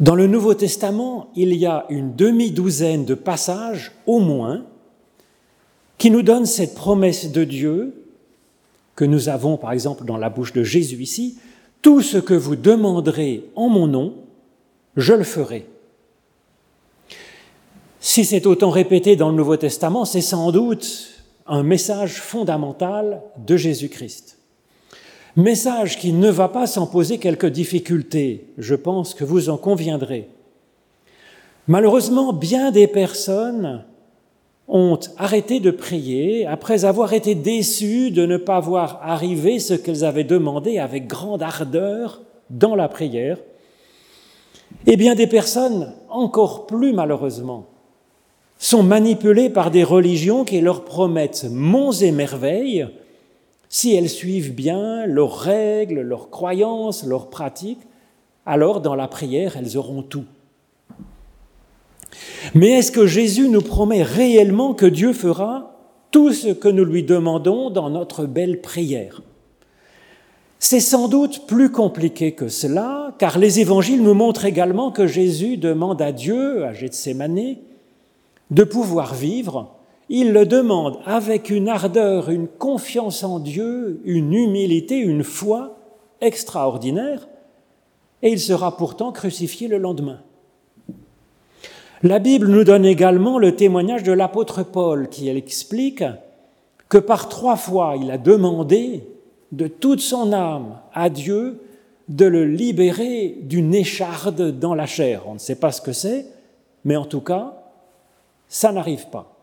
Dans le Nouveau Testament, il y a une demi-douzaine de passages, au moins, qui nous donnent cette promesse de Dieu que nous avons, par exemple, dans la bouche de Jésus ici, Tout ce que vous demanderez en mon nom, je le ferai. Si c'est autant répété dans le Nouveau Testament, c'est sans doute un message fondamental de Jésus-Christ. Message qui ne va pas sans poser quelques difficultés, je pense que vous en conviendrez. Malheureusement, bien des personnes ont arrêté de prier après avoir été déçues de ne pas voir arriver ce qu'elles avaient demandé avec grande ardeur dans la prière. Et bien des personnes, encore plus malheureusement, sont manipulées par des religions qui leur promettent monts et merveilles si elles suivent bien leurs règles, leurs croyances, leurs pratiques, alors dans la prière, elles auront tout. Mais est-ce que Jésus nous promet réellement que Dieu fera tout ce que nous lui demandons dans notre belle prière? C'est sans doute plus compliqué que cela, car les évangiles nous montrent également que Jésus demande à Dieu, à Gethsemane, de pouvoir vivre il le demande avec une ardeur, une confiance en Dieu, une humilité, une foi extraordinaire, et il sera pourtant crucifié le lendemain. La Bible nous donne également le témoignage de l'apôtre Paul qui explique que par trois fois il a demandé de toute son âme à Dieu de le libérer d'une écharde dans la chair. On ne sait pas ce que c'est, mais en tout cas, ça n'arrive pas.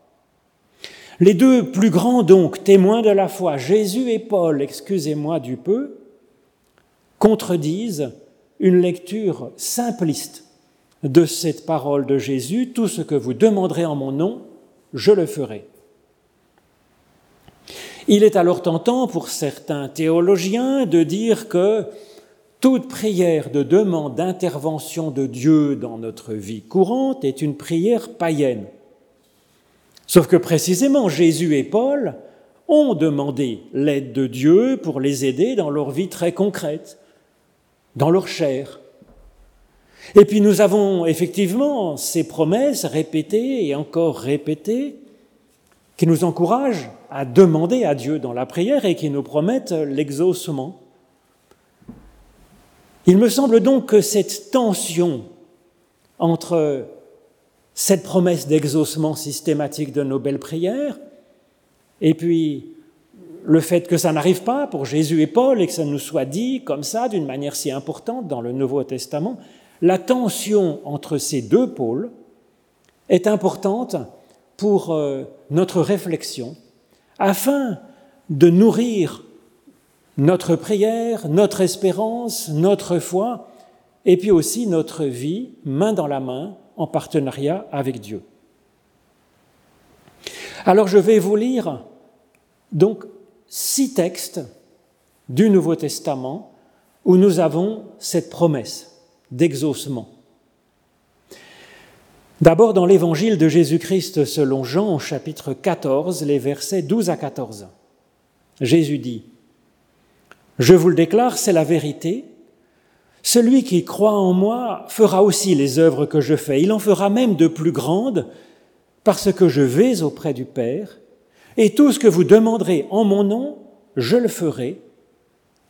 Les deux plus grands, donc, témoins de la foi, Jésus et Paul, excusez-moi du peu, contredisent une lecture simpliste de cette parole de Jésus, tout ce que vous demanderez en mon nom, je le ferai. Il est alors tentant pour certains théologiens de dire que toute prière de demande d'intervention de Dieu dans notre vie courante est une prière païenne. Sauf que précisément Jésus et Paul ont demandé l'aide de Dieu pour les aider dans leur vie très concrète, dans leur chair. Et puis nous avons effectivement ces promesses répétées et encore répétées qui nous encouragent à demander à Dieu dans la prière et qui nous promettent l'exaucement. Il me semble donc que cette tension entre cette promesse d'exaucement systématique de nos belles prières, et puis le fait que ça n'arrive pas pour Jésus et Paul et que ça nous soit dit comme ça d'une manière si importante dans le Nouveau Testament, la tension entre ces deux pôles est importante pour euh, notre réflexion afin de nourrir notre prière, notre espérance, notre foi, et puis aussi notre vie main dans la main en partenariat avec Dieu. Alors je vais vous lire donc six textes du Nouveau Testament où nous avons cette promesse d'exaucement. D'abord dans l'évangile de Jésus-Christ selon Jean au chapitre 14, les versets 12 à 14. Jésus dit, Je vous le déclare, c'est la vérité, celui qui croit en moi fera aussi les œuvres que je fais. Il en fera même de plus grandes parce que je vais auprès du Père et tout ce que vous demanderez en mon nom, je le ferai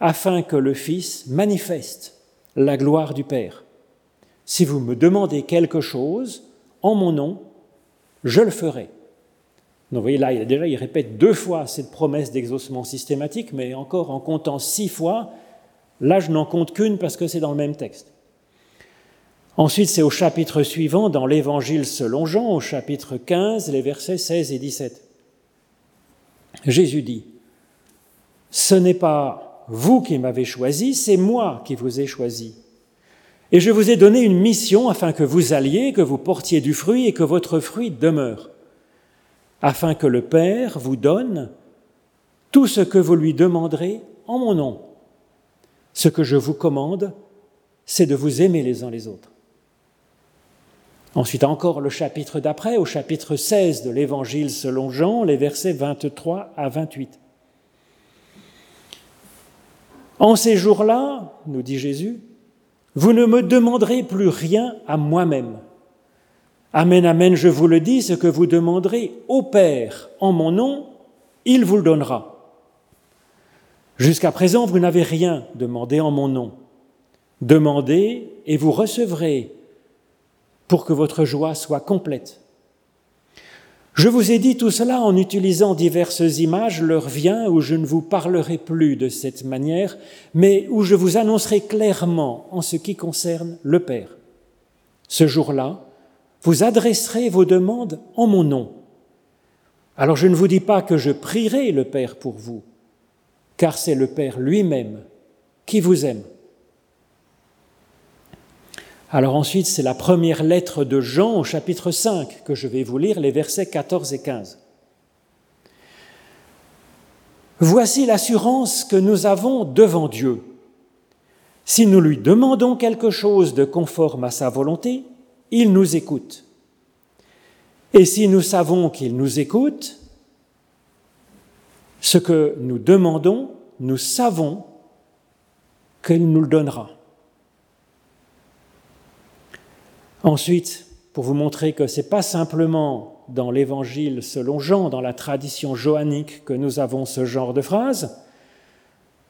afin que le Fils manifeste la gloire du Père. Si vous me demandez quelque chose en mon nom, je le ferai. vous voyez là, déjà, il répète deux fois cette promesse d'exaucement systématique, mais encore en comptant six fois, Là, je n'en compte qu'une parce que c'est dans le même texte. Ensuite, c'est au chapitre suivant, dans l'Évangile selon Jean, au chapitre 15, les versets 16 et 17. Jésus dit, Ce n'est pas vous qui m'avez choisi, c'est moi qui vous ai choisi. Et je vous ai donné une mission afin que vous alliez, que vous portiez du fruit et que votre fruit demeure, afin que le Père vous donne tout ce que vous lui demanderez en mon nom. Ce que je vous commande, c'est de vous aimer les uns les autres. Ensuite encore le chapitre d'après, au chapitre 16 de l'Évangile selon Jean, les versets 23 à 28. En ces jours-là, nous dit Jésus, Vous ne me demanderez plus rien à moi-même. Amen, amen, je vous le dis, ce que vous demanderez au Père en mon nom, il vous le donnera. Jusqu'à présent, vous n'avez rien demandé en mon nom. Demandez et vous recevrez pour que votre joie soit complète. Je vous ai dit tout cela en utilisant diverses images, l'heure vient où je ne vous parlerai plus de cette manière, mais où je vous annoncerai clairement en ce qui concerne le Père. Ce jour-là, vous adresserez vos demandes en mon nom. Alors je ne vous dis pas que je prierai le Père pour vous, car c'est le Père lui-même qui vous aime. Alors ensuite, c'est la première lettre de Jean au chapitre 5 que je vais vous lire, les versets 14 et 15. Voici l'assurance que nous avons devant Dieu. Si nous lui demandons quelque chose de conforme à sa volonté, il nous écoute. Et si nous savons qu'il nous écoute, ce que nous demandons, nous savons qu'il nous le donnera. Ensuite, pour vous montrer que ce n'est pas simplement dans l'évangile selon Jean, dans la tradition johannique, que nous avons ce genre de phrase,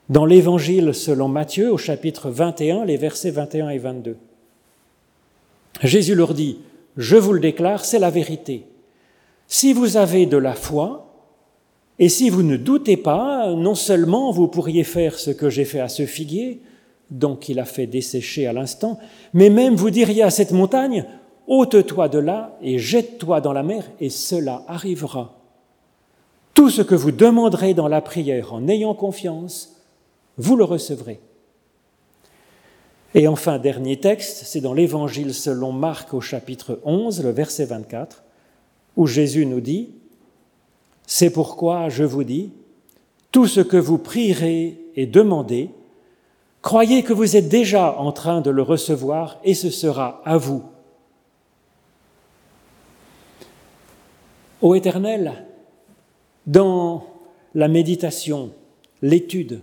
dans l'évangile selon Matthieu, au chapitre 21, les versets 21 et 22. Jésus leur dit, je vous le déclare, c'est la vérité. Si vous avez de la foi, et si vous ne doutez pas, non seulement vous pourriez faire ce que j'ai fait à ce figuier, donc il a fait dessécher à l'instant, mais même vous diriez à cette montagne, ôte-toi de là et jette-toi dans la mer, et cela arrivera. Tout ce que vous demanderez dans la prière en ayant confiance, vous le recevrez. Et enfin, dernier texte, c'est dans l'Évangile selon Marc au chapitre 11, le verset 24, où Jésus nous dit, C'est pourquoi je vous dis, tout ce que vous prierez et demandez, croyez que vous êtes déjà en train de le recevoir et ce sera à vous. Ô Éternel, dans la méditation, l'étude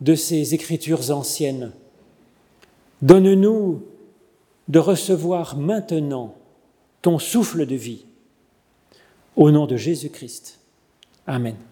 de ces écritures anciennes, Donne-nous de recevoir maintenant ton souffle de vie. Au nom de Jésus-Christ. Amen.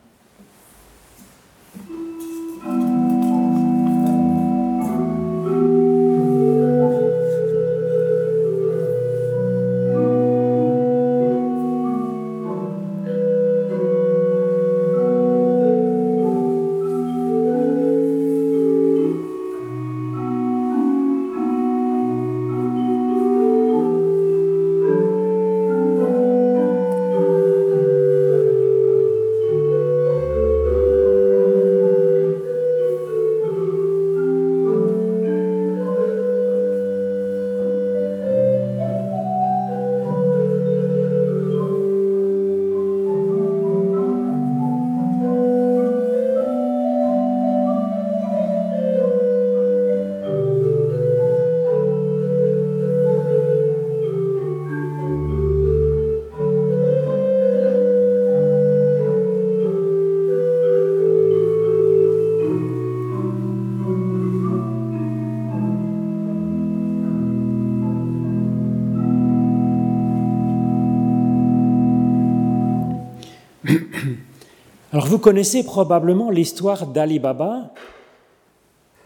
Vous connaissez probablement l'histoire d'Ali Baba.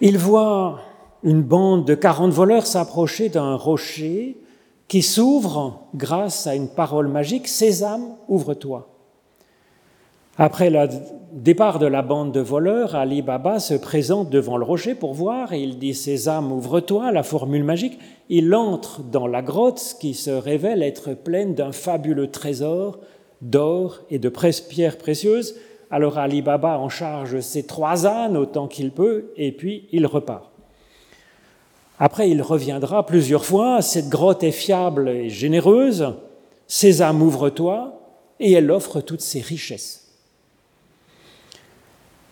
Il voit une bande de 40 voleurs s'approcher d'un rocher qui s'ouvre grâce à une parole magique, Sésame, ouvre-toi. Après le départ de la bande de voleurs, Ali Baba se présente devant le rocher pour voir et il dit Sésame, ouvre-toi, la formule magique. Il entre dans la grotte qui se révèle être pleine d'un fabuleux trésor d'or et de pierres précieuses. Alors Ali Baba en charge ses trois ânes autant qu'il peut, et puis il repart. Après, il reviendra plusieurs fois, cette grotte est fiable et généreuse, Sésame ouvre-toi, et elle offre toutes ses richesses.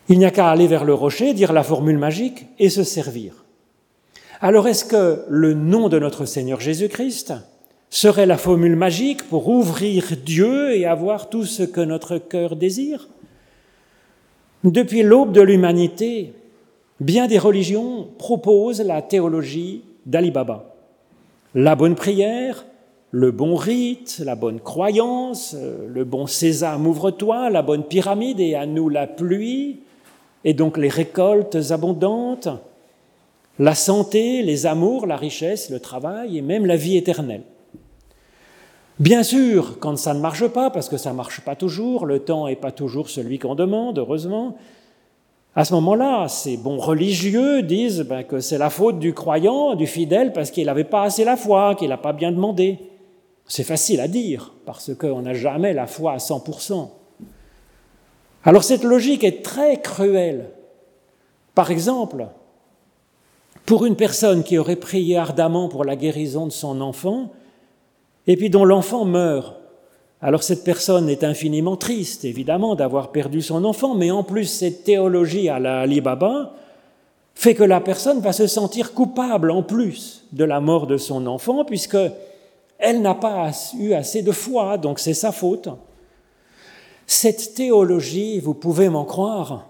Il n'y a qu'à aller vers le rocher, dire la formule magique et se servir. Alors est-ce que le nom de notre Seigneur Jésus-Christ serait la formule magique pour ouvrir Dieu et avoir tout ce que notre cœur désire? Depuis l'aube de l'humanité, bien des religions proposent la théologie d'Ali Baba. La bonne prière, le bon rite, la bonne croyance, euh, le bon sésame ouvre-toi, la bonne pyramide et à nous la pluie, et donc les récoltes abondantes, la santé, les amours, la richesse, le travail et même la vie éternelle. Bien sûr, quand ça ne marche pas, parce que ça ne marche pas toujours, le temps n'est pas toujours celui qu'on demande, heureusement, à ce moment-là, ces bons religieux disent ben, que c'est la faute du croyant, du fidèle, parce qu'il n'avait pas assez la foi, qu'il n'a pas bien demandé. C'est facile à dire, parce qu'on n'a jamais la foi à 100%. Alors cette logique est très cruelle. Par exemple, pour une personne qui aurait prié ardemment pour la guérison de son enfant, et puis dont l'enfant meurt, alors cette personne est infiniment triste, évidemment, d'avoir perdu son enfant, mais en plus cette théologie à la Ali Baba fait que la personne va se sentir coupable en plus de la mort de son enfant, puisque elle n'a pas eu assez de foi, donc c'est sa faute. Cette théologie, vous pouvez m'en croire,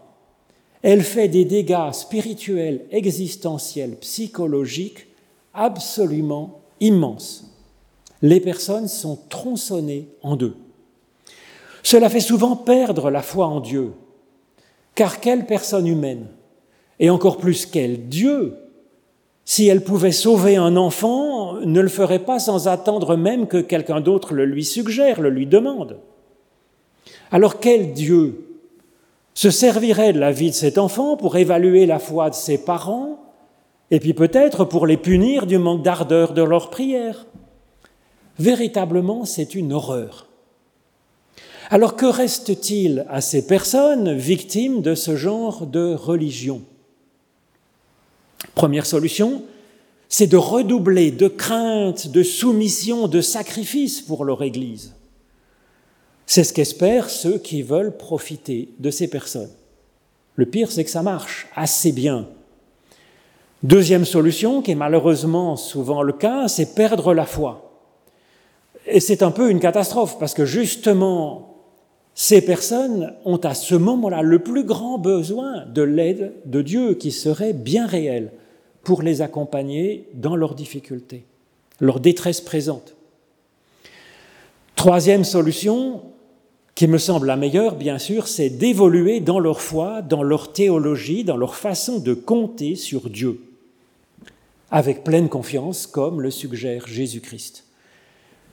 elle fait des dégâts spirituels, existentiels, psychologiques absolument immenses. Les personnes sont tronçonnées en deux. Cela fait souvent perdre la foi en Dieu, car quelle personne humaine, et encore plus quel Dieu, si elle pouvait sauver un enfant, ne le ferait pas sans attendre même que quelqu'un d'autre le lui suggère, le lui demande. Alors quel Dieu se servirait de la vie de cet enfant pour évaluer la foi de ses parents, et puis peut-être pour les punir du manque d'ardeur de leur prière? Véritablement, c'est une horreur. Alors que reste-t-il à ces personnes victimes de ce genre de religion? Première solution, c'est de redoubler de crainte, de soumission, de sacrifice pour leur Église. C'est ce qu'espèrent ceux qui veulent profiter de ces personnes. Le pire, c'est que ça marche assez bien. Deuxième solution, qui est malheureusement souvent le cas, c'est perdre la foi. Et c'est un peu une catastrophe, parce que justement, ces personnes ont à ce moment-là le plus grand besoin de l'aide de Dieu qui serait bien réelle pour les accompagner dans leurs difficultés, leur détresse présente. Troisième solution, qui me semble la meilleure, bien sûr, c'est d'évoluer dans leur foi, dans leur théologie, dans leur façon de compter sur Dieu, avec pleine confiance, comme le suggère Jésus-Christ.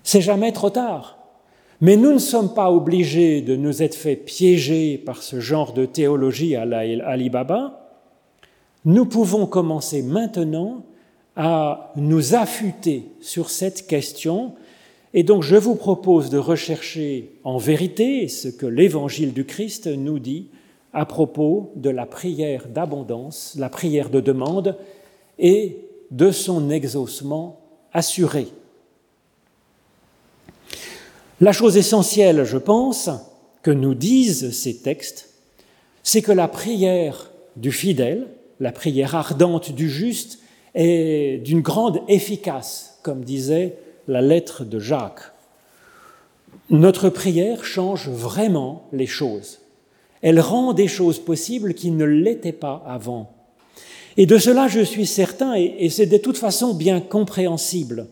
C'est jamais trop tard, mais nous ne sommes pas obligés de nous être fait piéger par ce genre de théologie à l'Alibaba. Nous pouvons commencer maintenant à nous affûter sur cette question et donc je vous propose de rechercher en vérité ce que l'évangile du Christ nous dit à propos de la prière d'abondance, la prière de demande et de son exaucement assuré. La chose essentielle, je pense, que nous disent ces textes, c'est que la prière du fidèle, la prière ardente du juste, est d'une grande efficace, comme disait la lettre de Jacques. Notre prière change vraiment les choses. Elle rend des choses possibles qui ne l'étaient pas avant. Et de cela, je suis certain, et c'est de toute façon bien compréhensible.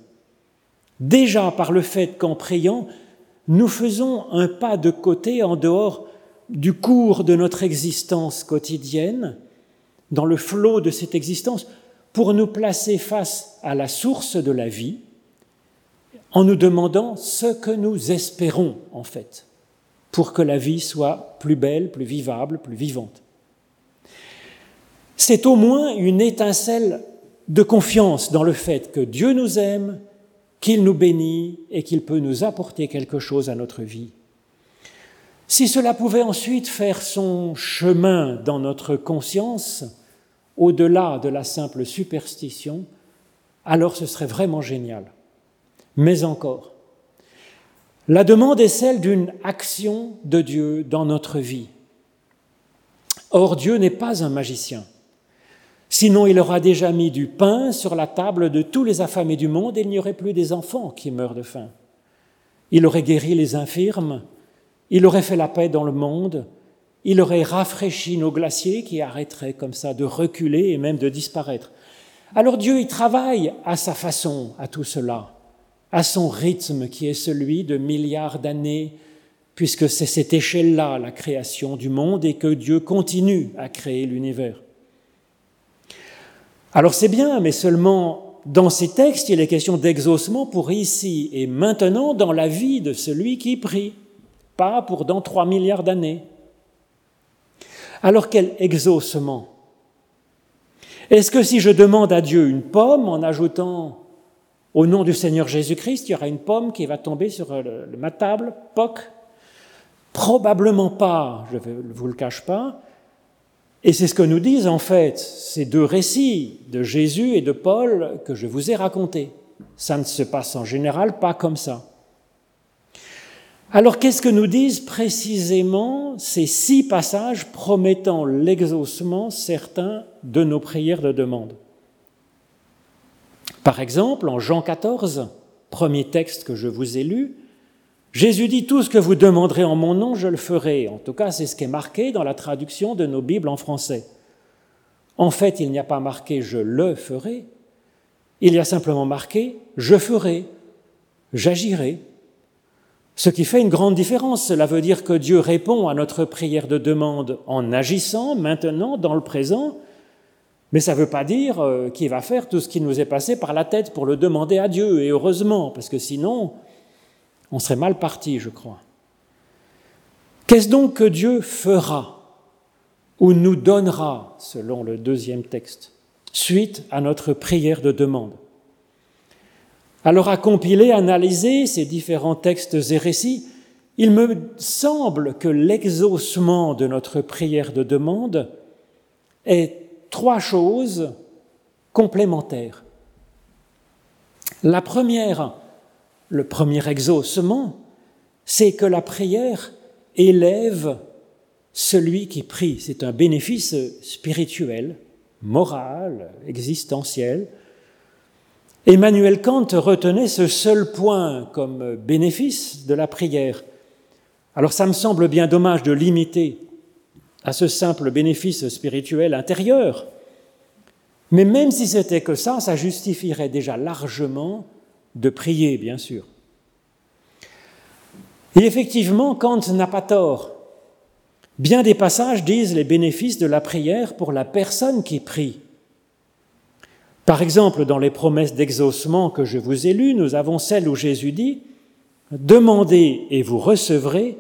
Déjà par le fait qu'en priant, nous faisons un pas de côté en dehors du cours de notre existence quotidienne, dans le flot de cette existence, pour nous placer face à la source de la vie, en nous demandant ce que nous espérons en fait, pour que la vie soit plus belle, plus vivable, plus vivante. C'est au moins une étincelle de confiance dans le fait que Dieu nous aime, qu'il nous bénit et qu'il peut nous apporter quelque chose à notre vie. Si cela pouvait ensuite faire son chemin dans notre conscience, au-delà de la simple superstition, alors ce serait vraiment génial mais encore. La demande est celle d'une action de Dieu dans notre vie. Or, Dieu n'est pas un magicien. Sinon, il aura déjà mis du pain sur la table de tous les affamés du monde et il n'y aurait plus des enfants qui meurent de faim. Il aurait guéri les infirmes, il aurait fait la paix dans le monde, il aurait rafraîchi nos glaciers qui arrêteraient comme ça de reculer et même de disparaître. Alors Dieu y travaille à sa façon à tout cela, à son rythme qui est celui de milliards d'années, puisque c'est cette échelle-là, la création du monde, et que Dieu continue à créer l'univers. Alors c'est bien, mais seulement dans ces textes, il est question d'exaucement pour ici et maintenant dans la vie de celui qui prie, pas pour dans trois milliards d'années. Alors quel exaucement Est-ce que si je demande à Dieu une pomme en ajoutant au nom du Seigneur Jésus-Christ, il y aura une pomme qui va tomber sur ma table, poc? Probablement pas, je ne vous le cache pas. Et c'est ce que nous disent en fait ces deux récits de Jésus et de Paul que je vous ai racontés. Ça ne se passe en général pas comme ça. Alors qu'est-ce que nous disent précisément ces six passages promettant l'exaucement certain de nos prières de demande? Par exemple, en Jean 14, premier texte que je vous ai lu, Jésus dit tout ce que vous demanderez en mon nom, je le ferai. En tout cas, c'est ce qui est marqué dans la traduction de nos Bibles en français. En fait, il n'y a pas marqué je le ferai, il y a simplement marqué je ferai, j'agirai. Ce qui fait une grande différence. Cela veut dire que Dieu répond à notre prière de demande en agissant maintenant, dans le présent, mais ça ne veut pas dire euh, qu'il va faire tout ce qui nous est passé par la tête pour le demander à Dieu, et heureusement, parce que sinon, on serait mal parti, je crois. Qu'est-ce donc que Dieu fera ou nous donnera, selon le deuxième texte, suite à notre prière de demande? Alors à compiler, analyser ces différents textes et récits, il me semble que l'exaucement de notre prière de demande est trois choses complémentaires. La première, le premier exaucement, c'est que la prière élève celui qui prie. C'est un bénéfice spirituel, moral, existentiel. Emmanuel Kant retenait ce seul point comme bénéfice de la prière. Alors ça me semble bien dommage de limiter à ce simple bénéfice spirituel intérieur, mais même si c'était que ça, ça justifierait déjà largement de prier, bien sûr. Et effectivement, Kant n'a pas tort. Bien des passages disent les bénéfices de la prière pour la personne qui prie. Par exemple, dans les promesses d'exaucement que je vous ai lues, nous avons celle où Jésus dit Demandez et vous recevrez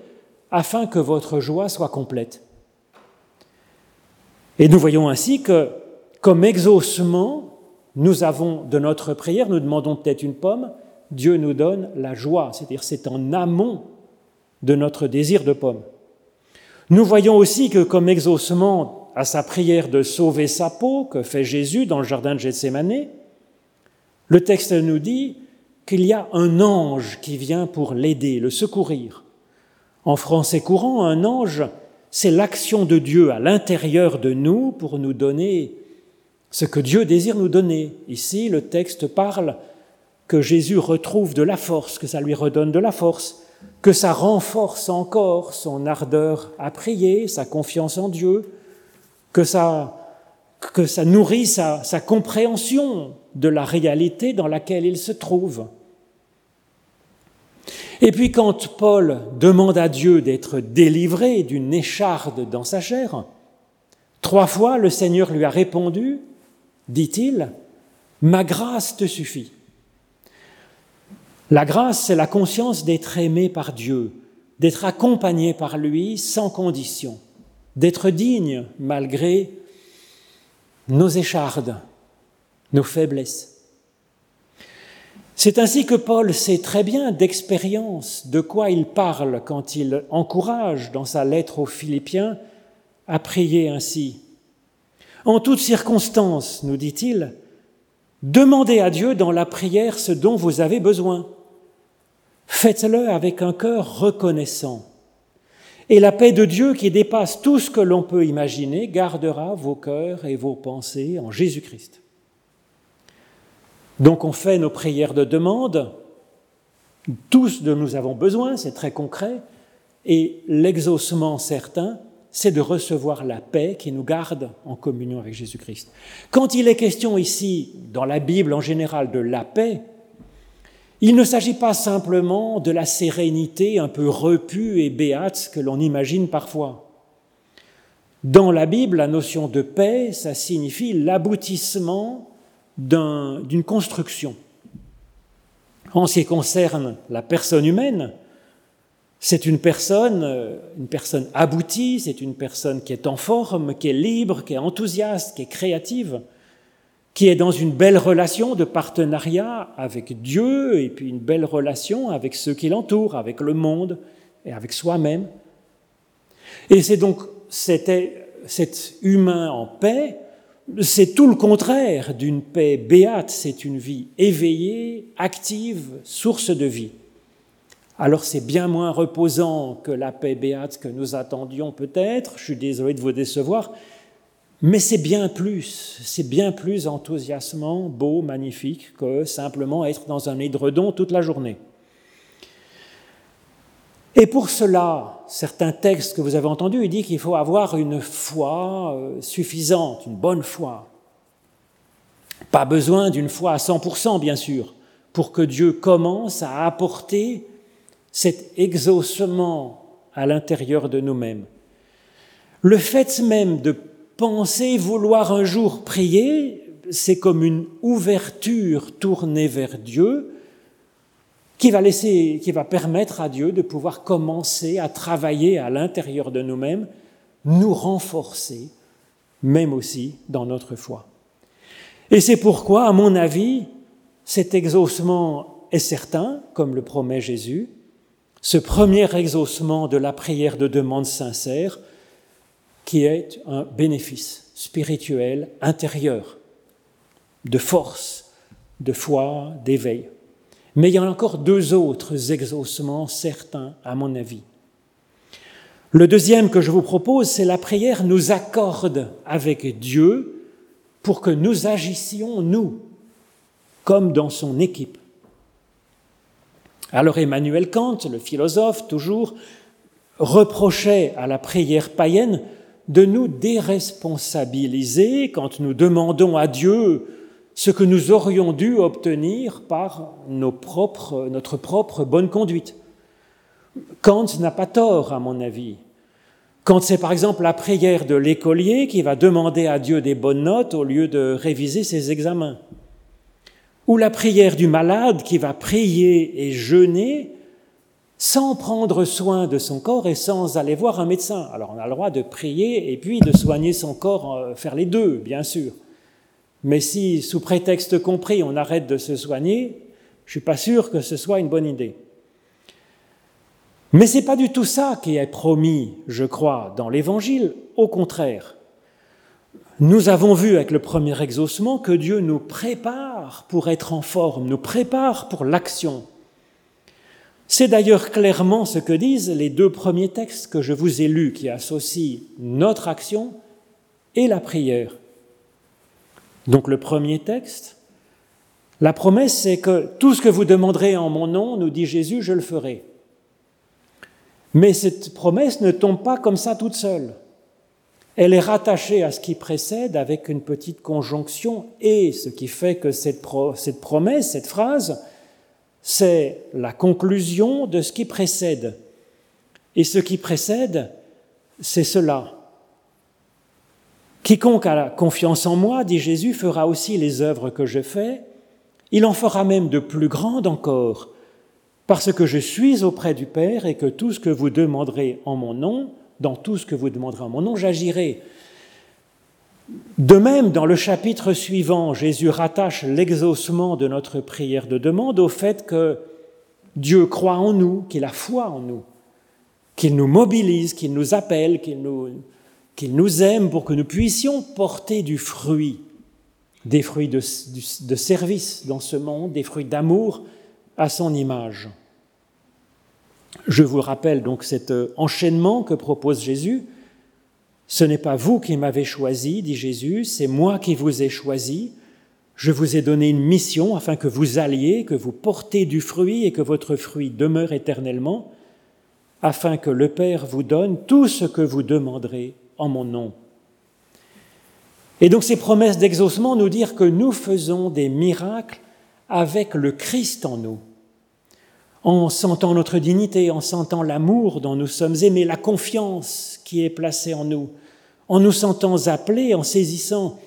afin que votre joie soit complète. Et nous voyons ainsi que, comme exaucement, nous avons de notre prière, nous demandons peut-être une pomme, Dieu nous donne la joie, c'est-à-dire c'est en amont de notre désir de pomme. Nous voyons aussi que comme exaucement à sa prière de sauver sa peau que fait Jésus dans le jardin de Gethsemane, le texte nous dit qu'il y a un ange qui vient pour l'aider, le secourir. En français courant, un ange, c'est l'action de Dieu à l'intérieur de nous pour nous donner ce que Dieu désire nous donner. Ici, le texte parle que Jésus retrouve de la force, que ça lui redonne de la force, que ça renforce encore son ardeur à prier, sa confiance en Dieu, que ça, nourrit sa, sa compréhension de la réalité dans laquelle il se trouve. Et puis quand Paul demande à Dieu d'être délivré d'une écharde dans sa chair, trois fois le Seigneur lui a répondu dit-il, ma grâce te suffit. La grâce, c'est la conscience d'être aimé par Dieu, d'être accompagné par lui sans condition, d'être digne malgré nos échardes, nos faiblesses. C'est ainsi que Paul sait très bien d'expérience de quoi il parle quand il encourage dans sa lettre aux Philippiens à prier ainsi. En toutes circonstances, nous dit-il, demandez à Dieu dans la prière ce dont vous avez besoin. Faites-le avec un cœur reconnaissant. Et la paix de Dieu qui dépasse tout ce que l'on peut imaginer gardera vos cœurs et vos pensées en Jésus-Christ. Donc on fait nos prières de demande, tous de nous avons besoin, c'est très concret, et l'exaucement certain, c'est de recevoir la paix qui nous garde en communion avec Jésus-Christ. Quand il est question ici, dans la Bible en général, de la paix, il ne s'agit pas simplement de la sérénité un peu repue et béate que l'on imagine parfois. Dans la Bible, la notion de paix, ça signifie l'aboutissement d'une construction. En ce qui concerne la personne humaine, c'est une personne, euh, une personne aboutie, c'est une personne qui est en forme, qui est libre, qui est enthousiaste, qui est créative, qui est dans une belle relation de partenariat avec Dieu et puis une belle relation avec ceux qui l'entourent, avec le monde et avec soi-même. Et c'est donc cet, cet humain en paix, c'est tout le contraire d'une paix béate, c'est une vie éveillée, active, source de vie alors c'est bien moins reposant que la paix béate que nous attendions peut-être, je suis désolé de vous décevoir, mais c'est bien plus, c'est bien plus enthousiasmant, beau, magnifique que simplement être dans un édredon toute la journée. Et pour cela, certains textes que vous avez entendus, il dit qu'il faut avoir une foi euh, suffisante, une bonne foi. Pas besoin d'une foi à 100%, bien sûr, pour que Dieu commence à apporter cet exaucement à l'intérieur de nous-mêmes. Le fait même de penser vouloir un jour prier, c'est comme une ouverture tournée vers Dieu qui va laisser, qui va permettre à Dieu de pouvoir commencer à travailler à l'intérieur de nous-mêmes, nous renforcer, même aussi dans notre foi. Et c'est pourquoi, à mon avis, cet exaucement est certain, comme le promet Jésus, ce premier exaucement de la prière de demande sincère qui est un bénéfice spirituel intérieur, de force, de foi, d'éveil. Mais il y a encore deux autres exaucements certains, à mon avis. Le deuxième que je vous propose, c'est la prière nous accorde avec Dieu pour que nous agissions, nous, comme dans son équipe. Alors Emmanuel Kant, le philosophe toujours, reprochait à la prière païenne de nous déresponsabiliser quand nous demandons à Dieu ce que nous aurions dû obtenir par notre propre bonne conduite. Kant n'a pas tort, à mon avis. Quand c'est par exemple la prière de l'écolier qui va demander à Dieu des bonnes notes au lieu de réviser ses examens ou la prière du malade qui va prier et jeûner sans prendre soin de son corps et sans aller voir un médecin. Alors on a le droit de prier et puis de soigner son corps, euh, faire les deux, bien sûr. Mais si, sous prétexte compris, on arrête de se soigner, je ne suis pas sûr que ce soit une bonne idée. Mais ce n'est pas du tout ça qui est promis, je crois, dans l'Évangile, au contraire. Nous avons vu avec le premier exaucement que Dieu nous prépare pour être en forme, nous prépare pour l'action. C'est d'ailleurs clairement ce que disent les deux premiers textes que je vous ai lus qui associent notre action et la prière. Donc le premier texte, la promesse c'est que tout ce que vous demanderez en mon nom, nous dit Jésus, je le ferai. Mais cette promesse ne tombe pas comme ça toute seule elle est rattachée à ce qui précède avec une petite conjonction et, ce qui fait que cette, promesse, cette phrase, c'est la conclusion de ce qui précède. Et ce qui précède, c'est cela. Quiconque a confiance en moi, dit Jésus, fera aussi les œuvres que je fais, il en fera même de plus grandes encore, parce que je suis auprès du Père et que tout ce que vous demanderez en mon nom, dans tout ce que vous demanderez en mon nom, j'agirai. De même, dans le chapitre suivant, Jésus rattache l'exaucement de notre prière de demande au fait que Dieu croit en nous, qu'il a foi en nous, qu'il nous mobilise, qu'il nous appelle, qu'il nous, aime pour que nous puissions porter du fruit, des fruits de service dans ce monde, des fruits d'amour à son image. Je vous rappelle donc cet euh, enchaînement que propose Jésus. Ce n'est pas vous qui m'avez choisi, dit Jésus, c'est moi qui vous ai choisi. Je vous ai donné une mission afin que vous alliez, que vous portez du fruit et que votre fruit demeure éternellement. afin que le Père vous donne tout ce que vous demanderez en mon nom. Et donc ces promesses d'exaucement nous disent que nous faisons des miracles avec le Christ en nous, en sentant notre dignité, en sentant l'amour dont nous sommes aimés, la confiance qui est placée en nous, en nous sentant appelés, en saisissant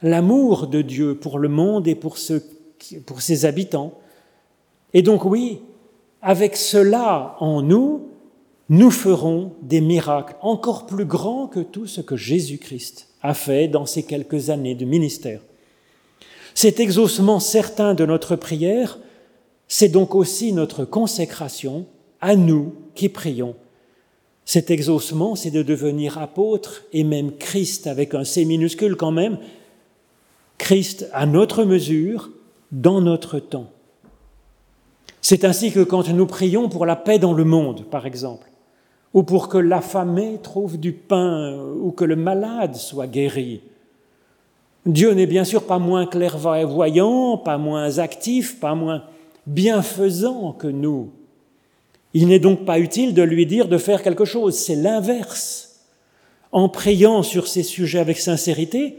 l'amour de Dieu pour le monde et pour, ses habitants. Et donc oui, avec cela en nous, nous ferons des miracles encore plus grands que tout ce que Jésus-Christ a fait dans ces quelques années de ministère. Cet exaucement certain de notre prière, c'est donc aussi notre consécration à nous qui prions. Cet exaucement, c'est de devenir apôtre et même Christ avec un C minuscule quand même, Christ à notre mesure, dans notre temps. C'est ainsi que quand nous prions pour la paix dans le monde, par exemple, ou pour que l'affamé trouve du pain, ou que le malade soit guéri, Dieu n'est bien sûr pas moins clairvoyant, pas moins actif, pas moins bienfaisant que nous. Il n'est donc pas utile de lui dire de faire quelque chose, c'est l'inverse. En priant sur ces sujets avec sincérité,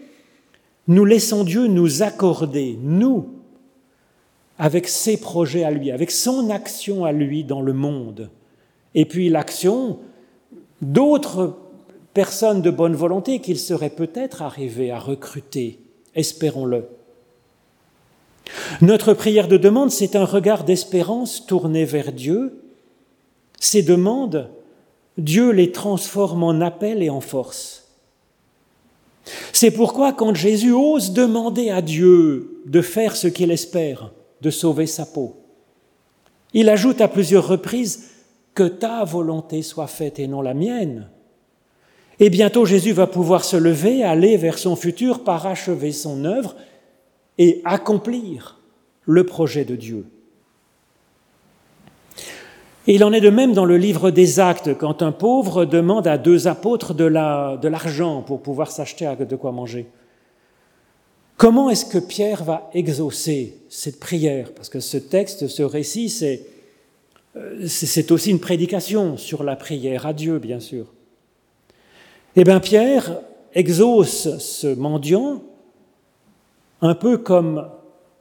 nous laissons Dieu nous accorder, nous, avec ses projets à lui, avec son action à lui dans le monde, et puis l'action d'autres personnes de bonne volonté qu'il serait peut-être arrivé à recruter, espérons-le. Notre prière de demande, c'est un regard d'espérance tourné vers Dieu. Ces demandes, Dieu les transforme en appel et en force. C'est pourquoi quand Jésus ose demander à Dieu de faire ce qu'il espère, de sauver sa peau, il ajoute à plusieurs reprises que ta volonté soit faite et non la mienne. Et bientôt Jésus va pouvoir se lever, aller vers son futur, parachever son œuvre et accomplir le projet de Dieu. Et il en est de même dans le livre des actes, quand un pauvre demande à deux apôtres de l'argent pour pouvoir s'acheter de quoi manger. Comment est-ce que Pierre va exaucer cette prière? Parce que ce texte, ce récit, c'est c'est aussi une prédication sur la prière à Dieu, bien sûr. Eh bien, Pierre exauce ce mendiant un peu comme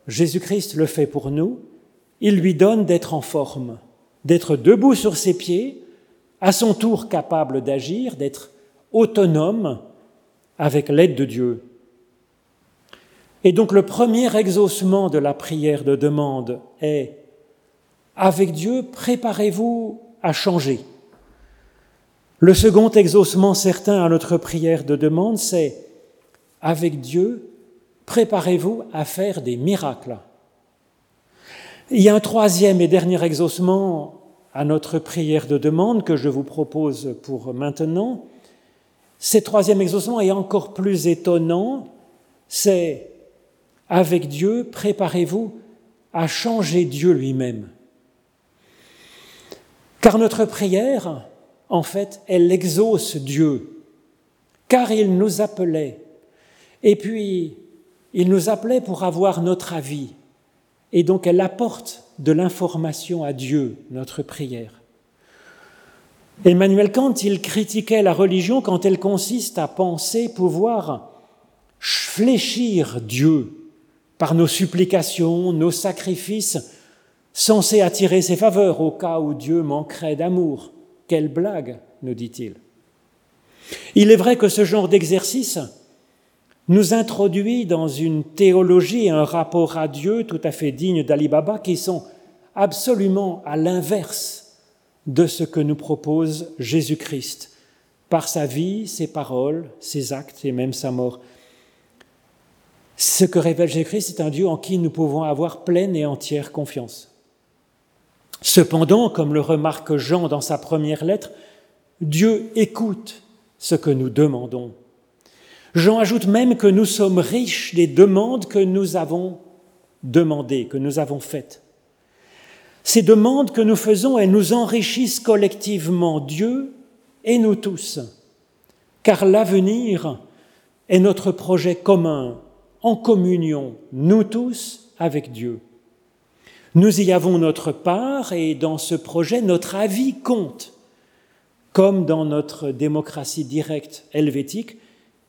Jésus-Christ le fait pour nous. Il lui donne d'être en forme, d'être debout sur ses pieds, à son tour capable d'agir, d'être autonome avec l'aide de Dieu. Et donc le premier exaucement de la prière de demande est avec Dieu, préparez-vous à changer. Le second exaucement certain à notre prière de demande, c'est avec Dieu, préparez-vous à faire des miracles. Il y a un troisième et dernier exaucement à notre prière de demande que je vous propose pour maintenant. Ce troisième exaucement est encore plus étonnant, c'est avec Dieu, préparez-vous à changer Dieu lui-même. Car notre prière, en fait, elle exauce Dieu, car il nous appelait. Et puis, il nous appelait pour avoir notre avis. Et donc, elle apporte de l'information à Dieu, notre prière. Emmanuel Kant, il critiquait la religion quand elle consiste à penser pouvoir fléchir Dieu par nos supplications, nos sacrifices, censé attirer ses faveurs au cas où Dieu manquerait d'amour. Quelle blague, nous dit-il. Il est vrai que ce genre d'exercice nous introduit dans une théologie et un rapport à Dieu tout à fait digne d'Ali Baba qui sont absolument à l'inverse de ce que nous propose Jésus-Christ par sa vie, ses paroles, ses actes et même sa mort. Ce que révèle Jésus-Christ, c'est un Dieu en qui nous pouvons avoir pleine et entière confiance. Cependant, comme le remarque Jean dans sa première lettre, Dieu écoute ce que nous demandons. Jean ajoute même que nous sommes riches des demandes que nous avons demandées, que nous avons faites. Ces demandes que nous faisons, elles nous enrichissent collectivement, Dieu et nous tous, car l'avenir est notre projet commun, en communion, nous tous, avec Dieu. Nous y avons notre part et dans ce projet, notre avis compte. comme dans notre démocratie directe helvétique,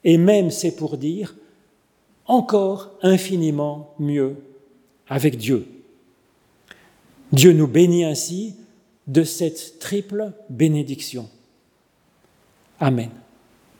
et même, c'est pour dire, encore infiniment mieux avec Dieu. Dieu nous bénit ainsi de cette triple bénédiction. Amen.